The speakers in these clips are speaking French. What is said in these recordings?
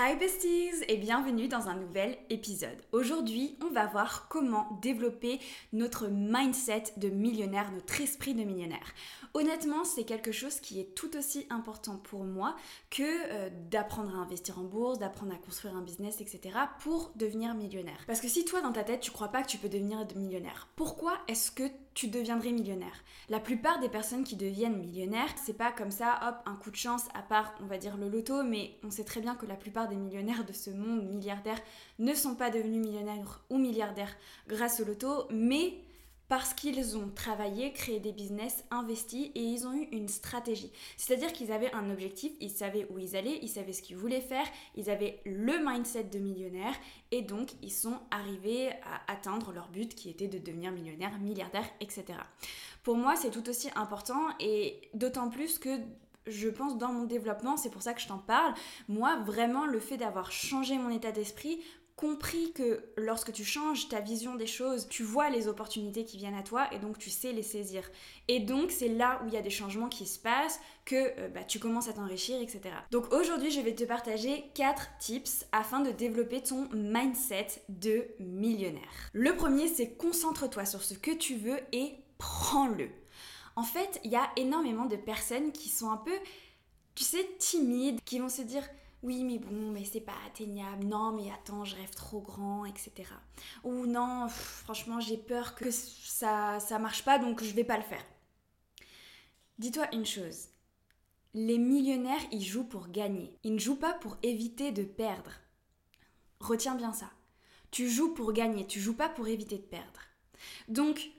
Hi besties et bienvenue dans un nouvel épisode. Aujourd'hui, on va voir comment développer notre mindset de millionnaire, notre esprit de millionnaire. Honnêtement, c'est quelque chose qui est tout aussi important pour moi que euh, d'apprendre à investir en bourse, d'apprendre à construire un business, etc. pour devenir millionnaire. Parce que si toi, dans ta tête, tu crois pas que tu peux devenir millionnaire, pourquoi est-ce que tu deviendrais millionnaire? La plupart des personnes qui deviennent millionnaires, c'est pas comme ça, hop, un coup de chance, à part, on va dire, le loto, mais on sait très bien que la plupart des millionnaires de ce monde milliardaire ne sont pas devenus millionnaires ou milliardaires grâce au loto, mais parce qu'ils ont travaillé, créé des business, investi et ils ont eu une stratégie. C'est-à-dire qu'ils avaient un objectif, ils savaient où ils allaient, ils savaient ce qu'ils voulaient faire, ils avaient le mindset de millionnaire et donc ils sont arrivés à atteindre leur but qui était de devenir millionnaire, milliardaire, etc. Pour moi, c'est tout aussi important et d'autant plus que je pense dans mon développement, c'est pour ça que je t'en parle. Moi, vraiment, le fait d'avoir changé mon état d'esprit compris que lorsque tu changes ta vision des choses, tu vois les opportunités qui viennent à toi et donc tu sais les saisir. Et donc c'est là où il y a des changements qui se passent, que euh, bah, tu commences à t'enrichir, etc. Donc aujourd'hui je vais te partager 4 tips afin de développer ton mindset de millionnaire. Le premier c'est concentre-toi sur ce que tu veux et prends-le. En fait, il y a énormément de personnes qui sont un peu, tu sais, timides, qui vont se dire oui mais bon mais c'est pas atteignable. Non mais attends je rêve trop grand etc ou non franchement j'ai peur que ça ça marche pas donc je vais pas le faire. Dis-toi une chose. Les millionnaires ils jouent pour gagner. Ils ne jouent pas pour éviter de perdre. Retiens bien ça. Tu joues pour gagner tu joues pas pour éviter de perdre. Donc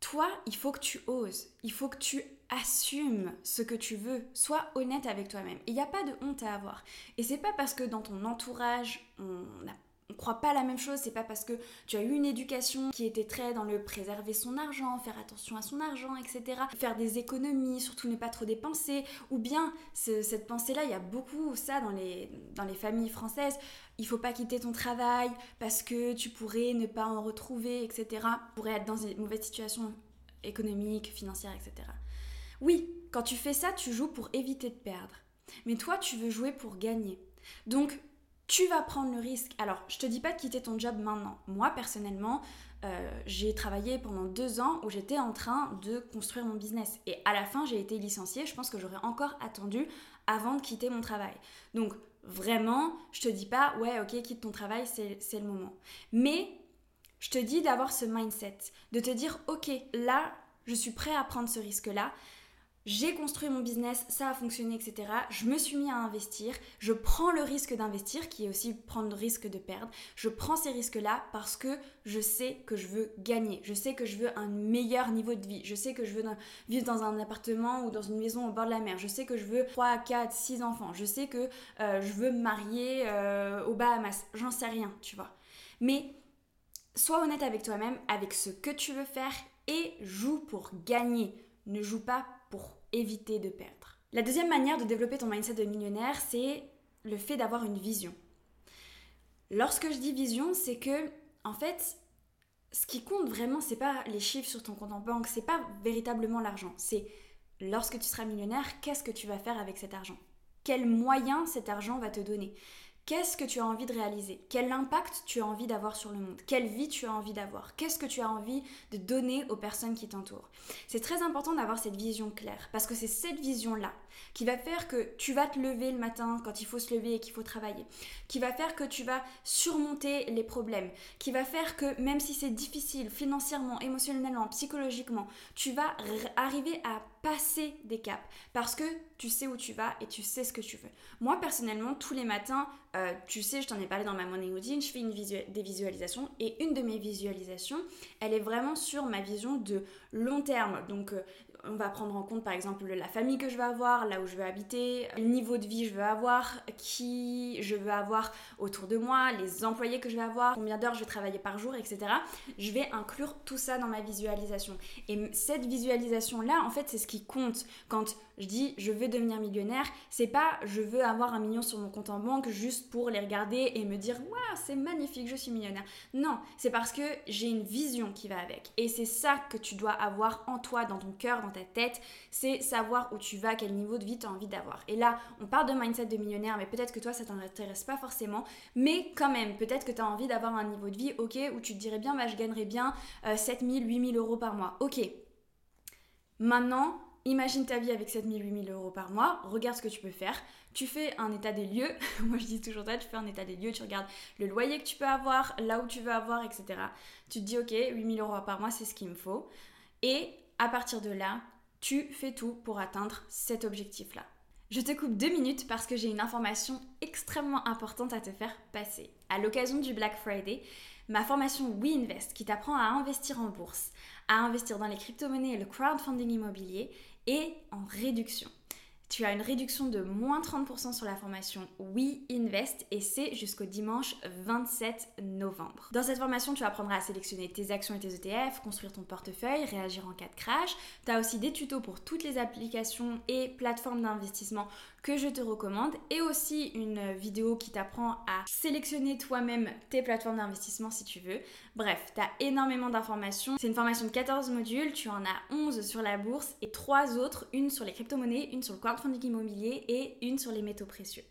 toi il faut que tu oses il faut que tu assume ce que tu veux, sois honnête avec toi-même. Il n'y a pas de honte à avoir. Et c'est pas parce que dans ton entourage, on ne croit pas la même chose, c'est pas parce que tu as eu une éducation qui était très dans le préserver son argent, faire attention à son argent, etc. Faire des économies, surtout ne pas trop dépenser, ou bien cette pensée-là, il y a beaucoup ça dans les, dans les familles françaises, il faut pas quitter ton travail parce que tu pourrais ne pas en retrouver, etc. Tu pourrais être dans une mauvaise situation économique, financière, etc. Oui, quand tu fais ça, tu joues pour éviter de perdre. Mais toi, tu veux jouer pour gagner. Donc, tu vas prendre le risque. Alors, je te dis pas de quitter ton job maintenant. Moi, personnellement, euh, j'ai travaillé pendant deux ans où j'étais en train de construire mon business. Et à la fin, j'ai été licenciée. Je pense que j'aurais encore attendu avant de quitter mon travail. Donc, vraiment, je te dis pas, ouais, ok, quitte ton travail, c'est le moment. Mais, je te dis d'avoir ce mindset, de te dire, ok, là, je suis prêt à prendre ce risque-là j'ai construit mon business, ça a fonctionné, etc. Je me suis mis à investir, je prends le risque d'investir, qui est aussi prendre le risque de perdre. Je prends ces risques-là parce que je sais que je veux gagner, je sais que je veux un meilleur niveau de vie, je sais que je veux vivre dans un appartement ou dans une maison au bord de la mer, je sais que je veux 3, 4, 6 enfants, je sais que euh, je veux me marier euh, aux Bahamas, j'en sais rien, tu vois. Mais sois honnête avec toi-même, avec ce que tu veux faire et joue pour gagner. Ne joue pas pour éviter de perdre. La deuxième manière de développer ton mindset de millionnaire, c'est le fait d'avoir une vision. Lorsque je dis vision, c'est que en fait, ce qui compte vraiment, c'est pas les chiffres sur ton compte en banque, c'est pas véritablement l'argent, c'est lorsque tu seras millionnaire, qu'est-ce que tu vas faire avec cet argent? Quels moyens cet argent va te donner? Qu'est-ce que tu as envie de réaliser? Quel impact tu as envie d'avoir sur le monde? Quelle vie tu as envie d'avoir? Qu'est-ce que tu as envie de donner aux personnes qui t'entourent? C'est très important d'avoir cette vision claire parce que c'est cette vision-là qui va faire que tu vas te lever le matin quand il faut se lever et qu'il faut travailler, qui va faire que tu vas surmonter les problèmes, qui va faire que même si c'est difficile financièrement, émotionnellement, psychologiquement, tu vas arriver à passer des caps parce que tu sais où tu vas et tu sais ce que tu veux. Moi personnellement, tous les matins, euh, tu sais, je t'en ai parlé dans ma morning routine, je fais une des visualisations et une de mes visualisations, elle est vraiment sur ma vision de long terme. Donc euh, on va prendre en compte par exemple la famille que je veux avoir, là où je veux habiter, le niveau de vie que je veux avoir, qui je veux avoir autour de moi, les employés que je vais avoir, combien d'heures je vais travailler par jour, etc. Je vais inclure tout ça dans ma visualisation. Et cette visualisation-là, en fait, c'est ce qui compte quand je dis je veux devenir millionnaire. C'est pas je veux avoir un million sur mon compte en banque juste pour les regarder et me dire waouh, c'est magnifique, je suis millionnaire. Non, c'est parce que j'ai une vision qui va avec. Et c'est ça que tu dois avoir en toi, dans ton cœur, dans ta tête, c'est savoir où tu vas, quel niveau de vie tu as envie d'avoir. Et là, on parle de mindset de millionnaire, mais peut-être que toi, ça t'intéresse pas forcément. Mais quand même, peut-être que tu as envie d'avoir un niveau de vie, ok, où tu te dirais bien, bah, je gagnerais bien 7000, 8000 euros par mois. Ok. Maintenant, imagine ta vie avec 7000, 8000 euros par mois, regarde ce que tu peux faire. Tu fais un état des lieux, moi je dis toujours ça, tu fais un état des lieux, tu regardes le loyer que tu peux avoir, là où tu veux avoir, etc. Tu te dis ok, 8000 euros par mois, c'est ce qu'il me faut. Et à partir de là, tu fais tout pour atteindre cet objectif-là. Je te coupe deux minutes parce que j'ai une information extrêmement importante à te faire passer. À l'occasion du Black Friday, ma formation WeInvest qui t'apprend à investir en bourse, à investir dans les crypto-monnaies et le crowdfunding immobilier est en réduction tu as une réduction de moins 30% sur la formation We Invest et c'est jusqu'au dimanche 27 novembre. Dans cette formation, tu apprendras à sélectionner tes actions et tes ETF, construire ton portefeuille, réagir en cas de crash. Tu as aussi des tutos pour toutes les applications et plateformes d'investissement que je te recommande et aussi une vidéo qui t'apprend à sélectionner toi-même tes plateformes d'investissement si tu veux. Bref, tu as énormément d'informations. C'est une formation de 14 modules, tu en as 11 sur la bourse et 3 autres, une sur les crypto-monnaies, une sur le crowdfunding immobilier et une sur les métaux précieux.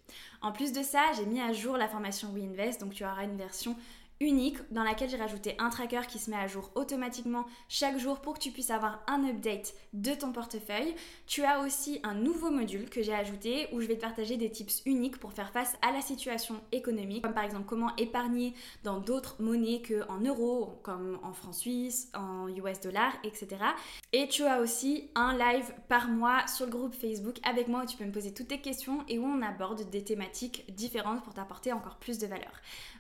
En plus de ça, j'ai mis à jour la formation WeInvest, donc tu auras une version unique dans laquelle j'ai rajouté un tracker qui se met à jour automatiquement chaque jour pour que tu puisses avoir un update de ton portefeuille. Tu as aussi un nouveau module que j'ai ajouté où je vais te partager des tips uniques pour faire face à la situation économique, comme par exemple comment épargner dans d'autres monnaies qu'en euros, comme en francs suisses, en US dollars, etc. Et tu as aussi un live par mois sur le groupe Facebook avec moi où tu peux me poser toutes tes questions et où on aborde des thématiques différentes pour t'apporter encore plus de valeur.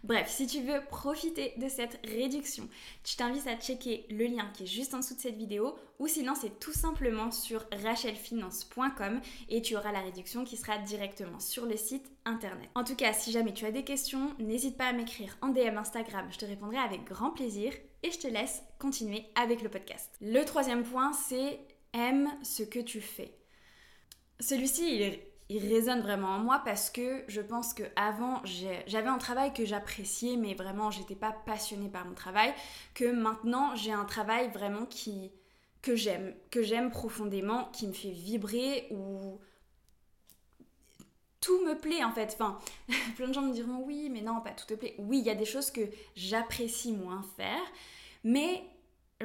Bref, si tu veux profiter de cette réduction, je t'invite à checker le lien qui est juste en dessous de cette vidéo ou sinon c'est tout simplement sur rachelfinance.com et tu auras la réduction qui sera directement sur le site internet. En tout cas, si jamais tu as des questions, n'hésite pas à m'écrire en DM Instagram, je te répondrai avec grand plaisir et je te laisse continuer avec le podcast. Le troisième point, c'est aime ce que tu fais. Celui-ci, il est il résonne vraiment en moi parce que je pense que avant j'avais un travail que j'appréciais mais vraiment j'étais pas passionnée par mon travail que maintenant j'ai un travail vraiment qui que j'aime que j'aime profondément qui me fait vibrer ou tout me plaît en fait. Enfin plein de gens me diront oui mais non pas tout te plaît. Oui il y a des choses que j'apprécie moins faire mais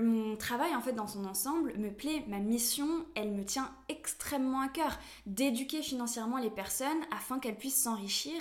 mon travail en fait dans son ensemble me plaît, ma mission elle me tient extrêmement à cœur d'éduquer financièrement les personnes afin qu'elles puissent s'enrichir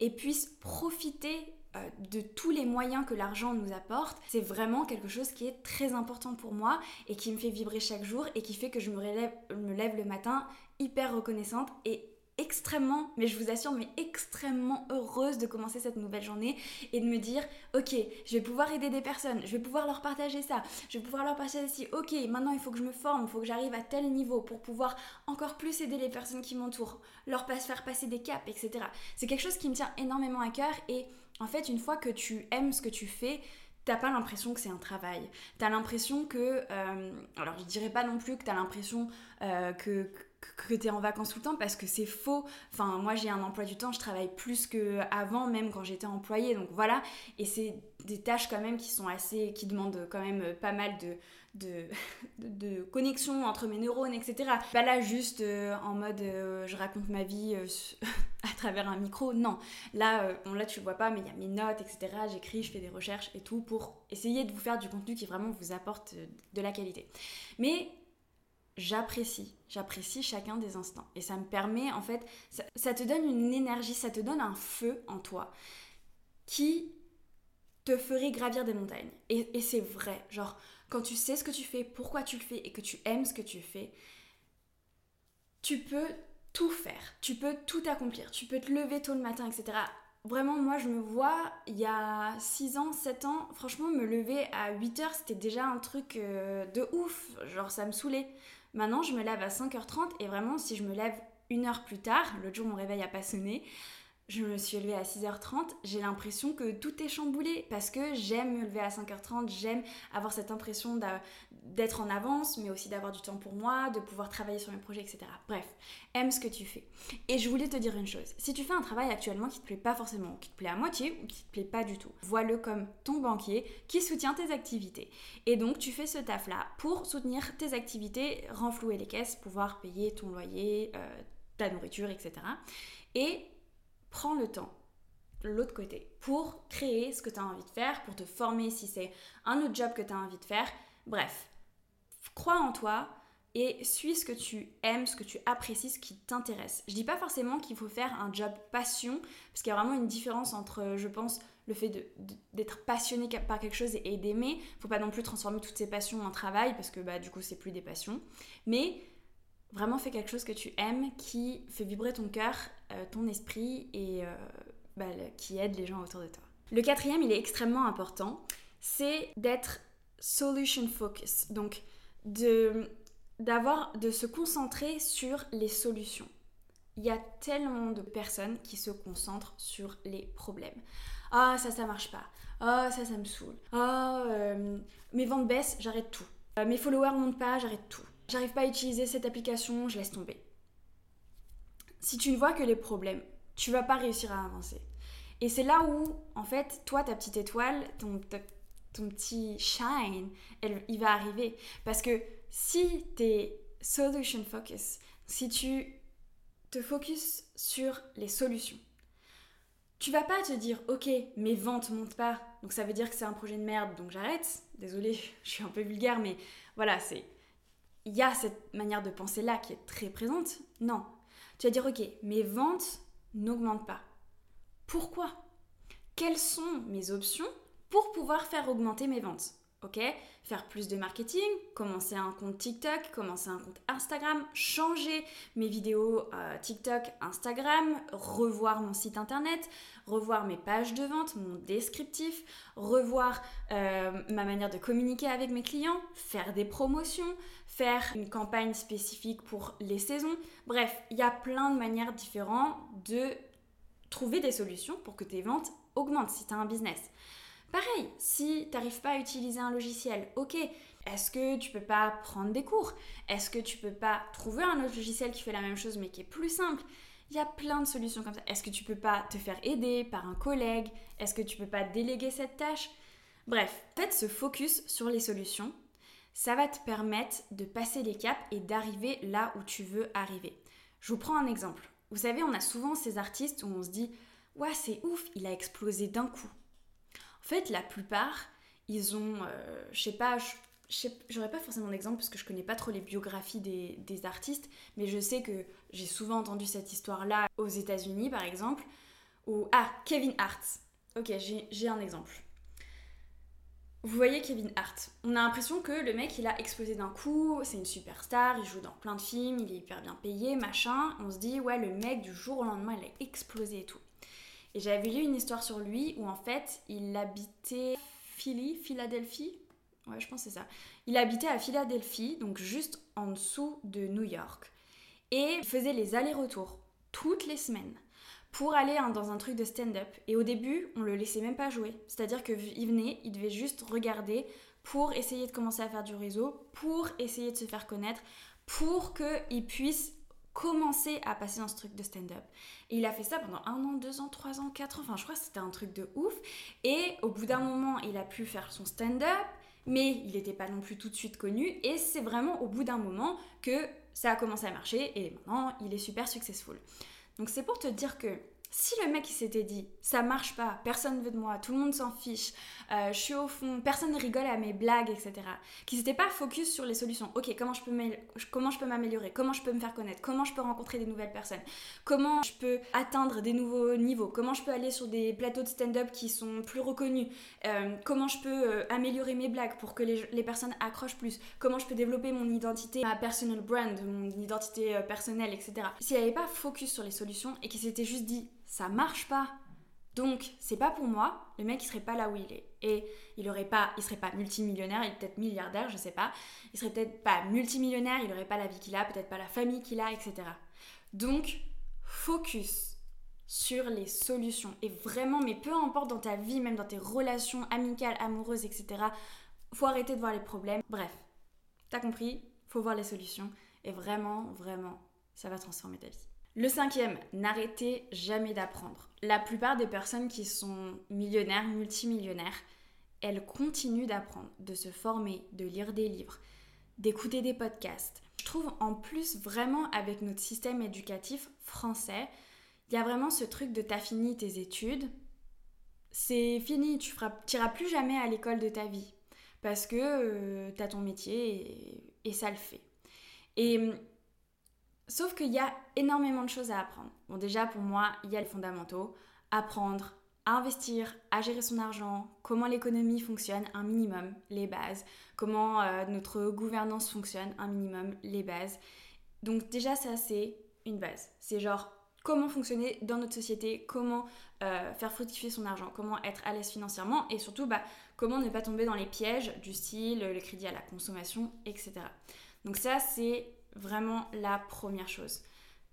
et puissent profiter euh, de tous les moyens que l'argent nous apporte. C'est vraiment quelque chose qui est très important pour moi et qui me fait vibrer chaque jour et qui fait que je me, me lève le matin hyper reconnaissante et extrêmement, mais je vous assure, mais extrêmement heureuse de commencer cette nouvelle journée et de me dire, ok, je vais pouvoir aider des personnes, je vais pouvoir leur partager ça, je vais pouvoir leur partager ci, ok, maintenant il faut que je me forme, il faut que j'arrive à tel niveau pour pouvoir encore plus aider les personnes qui m'entourent, leur faire passer des caps, etc. C'est quelque chose qui me tient énormément à cœur et en fait, une fois que tu aimes ce que tu fais, t'as pas l'impression que c'est un travail. T'as l'impression que. Euh, alors, je dirais pas non plus que t'as l'impression euh, que, que tu es en vacances tout le temps parce que c'est faux. Enfin, moi j'ai un emploi du temps, je travaille plus qu'avant, même quand j'étais employée. Donc voilà. Et c'est des tâches quand même qui sont assez. qui demandent quand même pas mal de. De, de, connexion entre mes neurones, etc. Pas là juste euh, en mode je raconte ma vie à travers un micro. Non, là, euh, bon, là tu le vois pas, mais il y a mes notes, etc. J'écris, je fais des recherches et tout pour essayer de vous faire du contenu qui vraiment vous apporte euh, de la qualité. Mais j'apprécie, j'apprécie chacun des instants. Et ça me permet, en fait, ça, te donne une énergie, ça te donne un feu en toi qui te ferait gravir des montagnes. Et, c'est vrai, genre, quand tu sais ce que tu fais, pourquoi tu le fais et que tu aimes ce que tu fais, tu peux tout faire, tu peux tout accomplir, tu peux te lever tôt le matin, etc. Vraiment, moi, je me vois, il y a 6 ans, 7 ans, franchement, me lever à 8 heures, c'était déjà un truc euh, de ouf. Genre, ça me saoulait. Maintenant, je me lève à 5h30 et vraiment, si je me lève une heure plus tard, l'autre jour, mon réveil a pas sonné, je me suis levée à 6h30, j'ai l'impression que tout est chamboulé parce que j'aime me lever à 5h30, j'aime avoir cette impression d'être en avance, mais aussi d'avoir du temps pour moi, de pouvoir travailler sur mes projets, etc. Bref, aime ce que tu fais. Et je voulais te dire une chose, si tu fais un travail actuellement qui te plaît pas forcément, qui te plaît à moitié ou qui te plaît pas du tout, vois-le comme ton banquier qui soutient tes activités. Et donc tu fais ce taf-là pour soutenir tes activités, renflouer les caisses, pouvoir payer ton loyer, euh, ta nourriture, etc. Et prends le temps l'autre côté pour créer ce que tu as envie de faire, pour te former si c'est un autre job que tu as envie de faire. Bref, crois en toi et suis ce que tu aimes, ce que tu apprécies, ce qui t'intéresse. Je dis pas forcément qu'il faut faire un job passion, parce qu'il y a vraiment une différence entre, je pense, le fait d'être passionné par quelque chose et d'aimer. Faut pas non plus transformer toutes ces passions en travail, parce que bah, du coup, c'est plus des passions. Mais Vraiment fais quelque chose que tu aimes, qui fait vibrer ton cœur, euh, ton esprit et euh, bah, qui aide les gens autour de toi. Le quatrième, il est extrêmement important, c'est d'être solution focus. Donc de d'avoir de se concentrer sur les solutions. Il y a tellement de personnes qui se concentrent sur les problèmes. Ah ça ça marche pas. Ah ça ça me saoule. Ah euh, mes ventes baissent, j'arrête tout. mes followers montent pas, j'arrête tout j'arrive pas à utiliser cette application, je laisse tomber. Si tu ne vois que les problèmes, tu vas pas réussir à avancer. Et c'est là où, en fait, toi, ta petite étoile, ton, ton petit shine, il va arriver. Parce que si tu es solution focus, si tu te focuses sur les solutions, tu vas pas te dire, ok, mes ventes montent pas, donc ça veut dire que c'est un projet de merde, donc j'arrête. Désolée, je suis un peu vulgaire, mais voilà, c'est il y a cette manière de penser là qui est très présente. Non. Tu vas dire, ok, mes ventes n'augmentent pas. Pourquoi? Quelles sont mes options pour pouvoir faire augmenter mes ventes? Ok? Faire plus de marketing, commencer un compte TikTok, commencer un compte Instagram, changer mes vidéos euh, TikTok, Instagram, revoir mon site internet, revoir mes pages de vente, mon descriptif, revoir euh, ma manière de communiquer avec mes clients, faire des promotions, faire une campagne spécifique pour les saisons. Bref, il y a plein de manières différentes de trouver des solutions pour que tes ventes augmentent si tu as un business. Pareil, si tu n'arrives pas à utiliser un logiciel, ok, est-ce que tu peux pas prendre des cours? Est-ce que tu peux pas trouver un autre logiciel qui fait la même chose mais qui est plus simple? Il y a plein de solutions comme ça. Est-ce que tu peux pas te faire aider par un collègue? Est-ce que tu peux pas déléguer cette tâche? Bref, faites ce focus sur les solutions ça va te permettre de passer les caps et d'arriver là où tu veux arriver. Je vous prends un exemple. Vous savez, on a souvent ces artistes où on se dit Ouais, c'est ouf, il a explosé d'un coup. En fait, la plupart, ils ont, euh, je sais pas, j'aurais pas forcément d'exemple parce que je connais pas trop les biographies des, artistes, mais je sais que j'ai souvent entendu cette histoire-là aux États-Unis, par exemple, où. Ah, Kevin Hart. Ok, j'ai un exemple. Vous voyez Kevin Hart. On a l'impression que le mec, il a explosé d'un coup, c'est une superstar, il joue dans plein de films, il est hyper bien payé, machin. On se dit, ouais, le mec, du jour au lendemain, il a explosé et tout. Et j'avais lu une histoire sur lui où en fait, il habitait Philly, Philadelphie. Ouais, je pense c'est ça. Il habitait à Philadelphie, donc juste en dessous de New York. Et il faisait les allers-retours toutes les semaines pour aller dans un truc de stand-up. Et au début, on le laissait même pas jouer. C'est-à-dire qu'il venait, il devait juste regarder pour essayer de commencer à faire du réseau, pour essayer de se faire connaître, pour qu'il puisse commencer à passer dans ce truc de stand-up. Et il a fait ça pendant un an, deux ans, trois ans, quatre ans, enfin je crois que c'était un truc de ouf. Et au bout d'un moment, il a pu faire son stand-up, mais il n'était pas non plus tout de suite connu. Et c'est vraiment au bout d'un moment que ça a commencé à marcher et maintenant il est super successful. Donc c'est pour te dire que si le mec il s'était dit ça marche pas, personne veut de moi, tout le monde s'en fiche, euh, je suis au fond, personne ne rigole à mes blagues, etc. Qui s'était pas focus sur les solutions. Ok, comment je peux m'améliorer, comment je peux me faire connaître, comment je peux rencontrer des nouvelles personnes, comment je peux atteindre des nouveaux niveaux, comment je peux aller sur des plateaux de stand-up qui sont plus reconnus, euh, comment je peux euh, améliorer mes blagues pour que les, les, personnes accrochent plus, comment je peux développer mon identité, ma personal brand, mon identité personnelle, etc. S'il avait pas focus sur les solutions et qu'il s'était juste dit ça marche pas. Donc, c'est pas pour moi, le mec il serait pas là où il est. Et il aurait pas, il serait pas multimillionnaire, il est peut-être milliardaire, je sais pas. Il serait peut-être pas multimillionnaire, il aurait pas la vie qu'il a, peut-être pas la famille qu'il a, etc. Donc, focus sur les solutions. Et vraiment, mais peu importe dans ta vie, même dans tes relations amicales, amoureuses, etc., faut arrêter de voir les problèmes. Bref, t'as compris, faut voir les solutions. Et vraiment, vraiment, ça va transformer ta vie. Le cinquième, n'arrêtez jamais d'apprendre. La plupart des personnes qui sont millionnaires, multimillionnaires, elles continuent d'apprendre, de se former, de lire des livres, d'écouter des podcasts. Je trouve en plus vraiment avec notre système éducatif français, il y a vraiment ce truc de t'as fini tes études, c'est fini, tu n'iras plus jamais à l'école de ta vie parce que euh, tu as ton métier et, et, ça le fait. Et Sauf qu'il y a énormément de choses à apprendre. Bon, déjà, pour moi, il y a les fondamentaux. Apprendre à investir, à gérer son argent, comment l'économie fonctionne, un minimum, les bases. Comment euh, notre gouvernance fonctionne, un minimum, les bases. Donc déjà, ça, c'est une base. C'est genre comment fonctionner dans notre société, comment euh, faire fructifier son argent, comment être à l'aise financièrement et surtout bah, comment ne pas tomber dans les pièges du style le crédit à la consommation, etc. Donc ça, c'est vraiment la première chose.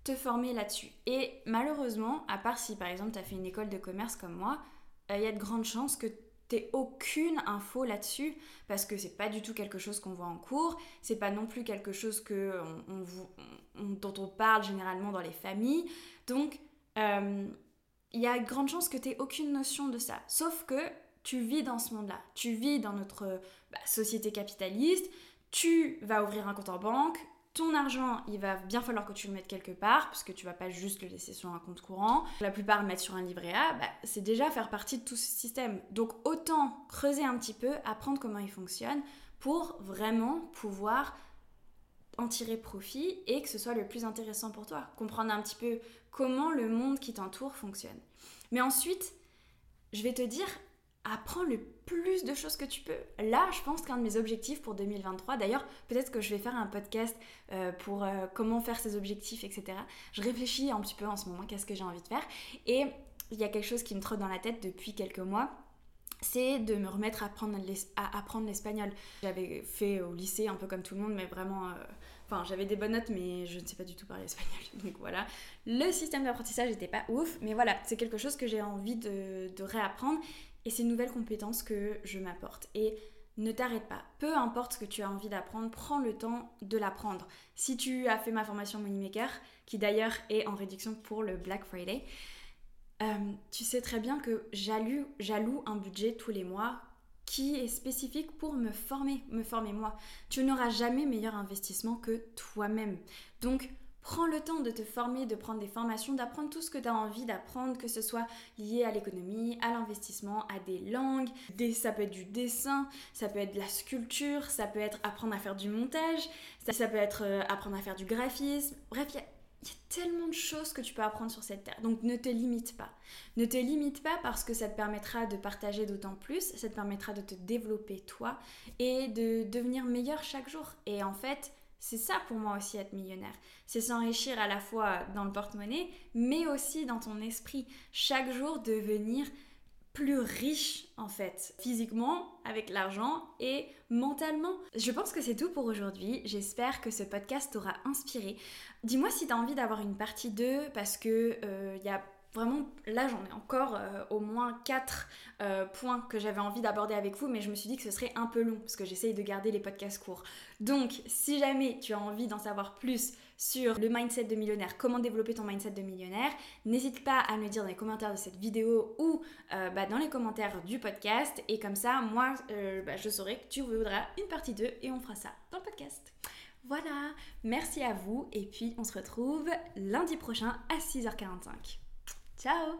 Te former là-dessus. Et malheureusement, à part si par exemple tu as fait une école de commerce comme moi, euh, il y a de grandes chances que t'aies aucune info là-dessus parce que c'est pas du tout quelque chose qu'on voit en cours, c'est pas non plus quelque chose que dont on parle généralement dans les familles. Donc, euh, il y a de grandes chances que tu aucune notion de ça. Sauf que tu vis dans ce monde-là. Tu vis dans notre bah, société capitaliste. Tu vas ouvrir un compte en banque, ton argent, il va bien falloir que tu le mettes quelque part, parce que tu vas pas juste le laisser sur un compte courant. La plupart le mettent sur un livret A, bah, c'est déjà faire partie de tout ce système. Donc autant creuser un petit peu, apprendre comment il fonctionne, pour vraiment pouvoir en tirer profit et que ce soit le plus intéressant pour toi. Comprendre un petit peu comment le monde qui t'entoure fonctionne. Mais ensuite, je vais te dire, apprends le plus de choses que tu peux. Là, je pense qu'un de mes objectifs pour 2023, d'ailleurs, peut-être que je vais faire un podcast euh, pour euh, comment faire ses objectifs, etc. Je réfléchis un petit peu en ce moment, qu'est-ce que j'ai envie de faire. Et il y a quelque chose qui me trotte dans la tête depuis quelques mois. C'est de me remettre à apprendre l'espagnol. J'avais fait au lycée un peu comme tout le monde, mais vraiment, euh, enfin j'avais des bonnes notes, mais je ne sais pas du tout parler espagnol. Donc voilà, le système d'apprentissage n'était pas ouf, mais voilà, c'est quelque chose que j'ai envie de réapprendre et c'est une nouvelle compétence que je m'apporte. Et ne t'arrête pas. Peu importe ce que tu as envie d'apprendre, prends le temps de l'apprendre. Si tu as fait ma formation Moneymaker, qui d'ailleurs est en réduction pour le Black Friday, euh, tu sais très bien que j'alloue un budget tous les mois qui est spécifique pour me former, me former moi. Tu n'auras jamais meilleur investissement que toi-même. Donc, Prends le temps de te former, de prendre des formations, d'apprendre tout ce que tu as envie d'apprendre, que ce soit lié à l'économie, à l'investissement, à des langues. Ça peut être du dessin, ça peut être de la sculpture, ça peut être apprendre à faire du montage, ça, peut être euh, apprendre à faire du graphisme. Bref, il y a tellement de choses que tu peux apprendre sur cette terre. Donc ne te limite pas. Ne te limite pas parce que ça te permettra de partager d'autant plus, ça te permettra de te développer toi et de devenir meilleur chaque jour. Et en fait, c'est ça pour moi aussi être millionnaire. C'est s'enrichir à la fois dans le porte-monnaie, mais aussi dans ton esprit. Chaque jour devenir plus riche en fait, physiquement, avec l'argent et mentalement. Je pense que c'est tout pour aujourd'hui. J'espère que ce podcast t'aura inspiré. Dis-moi si tu as envie d'avoir une partie 2 parce que il euh, y a Vraiment, là, j'en ai encore euh, au moins 4 euh, points que j'avais envie d'aborder avec vous, mais je me suis dit que ce serait un peu long parce que j'essaye de garder les podcasts courts. Donc, si jamais tu as envie d'en savoir plus sur le mindset de millionnaire, comment développer ton mindset de millionnaire, n'hésite pas à me le dire dans les commentaires de cette vidéo ou euh, bah, dans les commentaires du podcast. Et comme ça, moi, bah, je saurai que tu voudras une partie 2 et on fera ça dans le podcast. Voilà, merci à vous et puis on se retrouve lundi prochain à 6h45. Ciao